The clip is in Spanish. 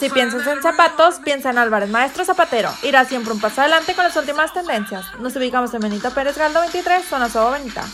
Si piensas en zapatos, piensa en Álvarez Maestro Zapatero. Irá siempre un paso adelante con las últimas tendencias. Nos ubicamos en Benito Pérez Galdo 23, zona Sobo Benita.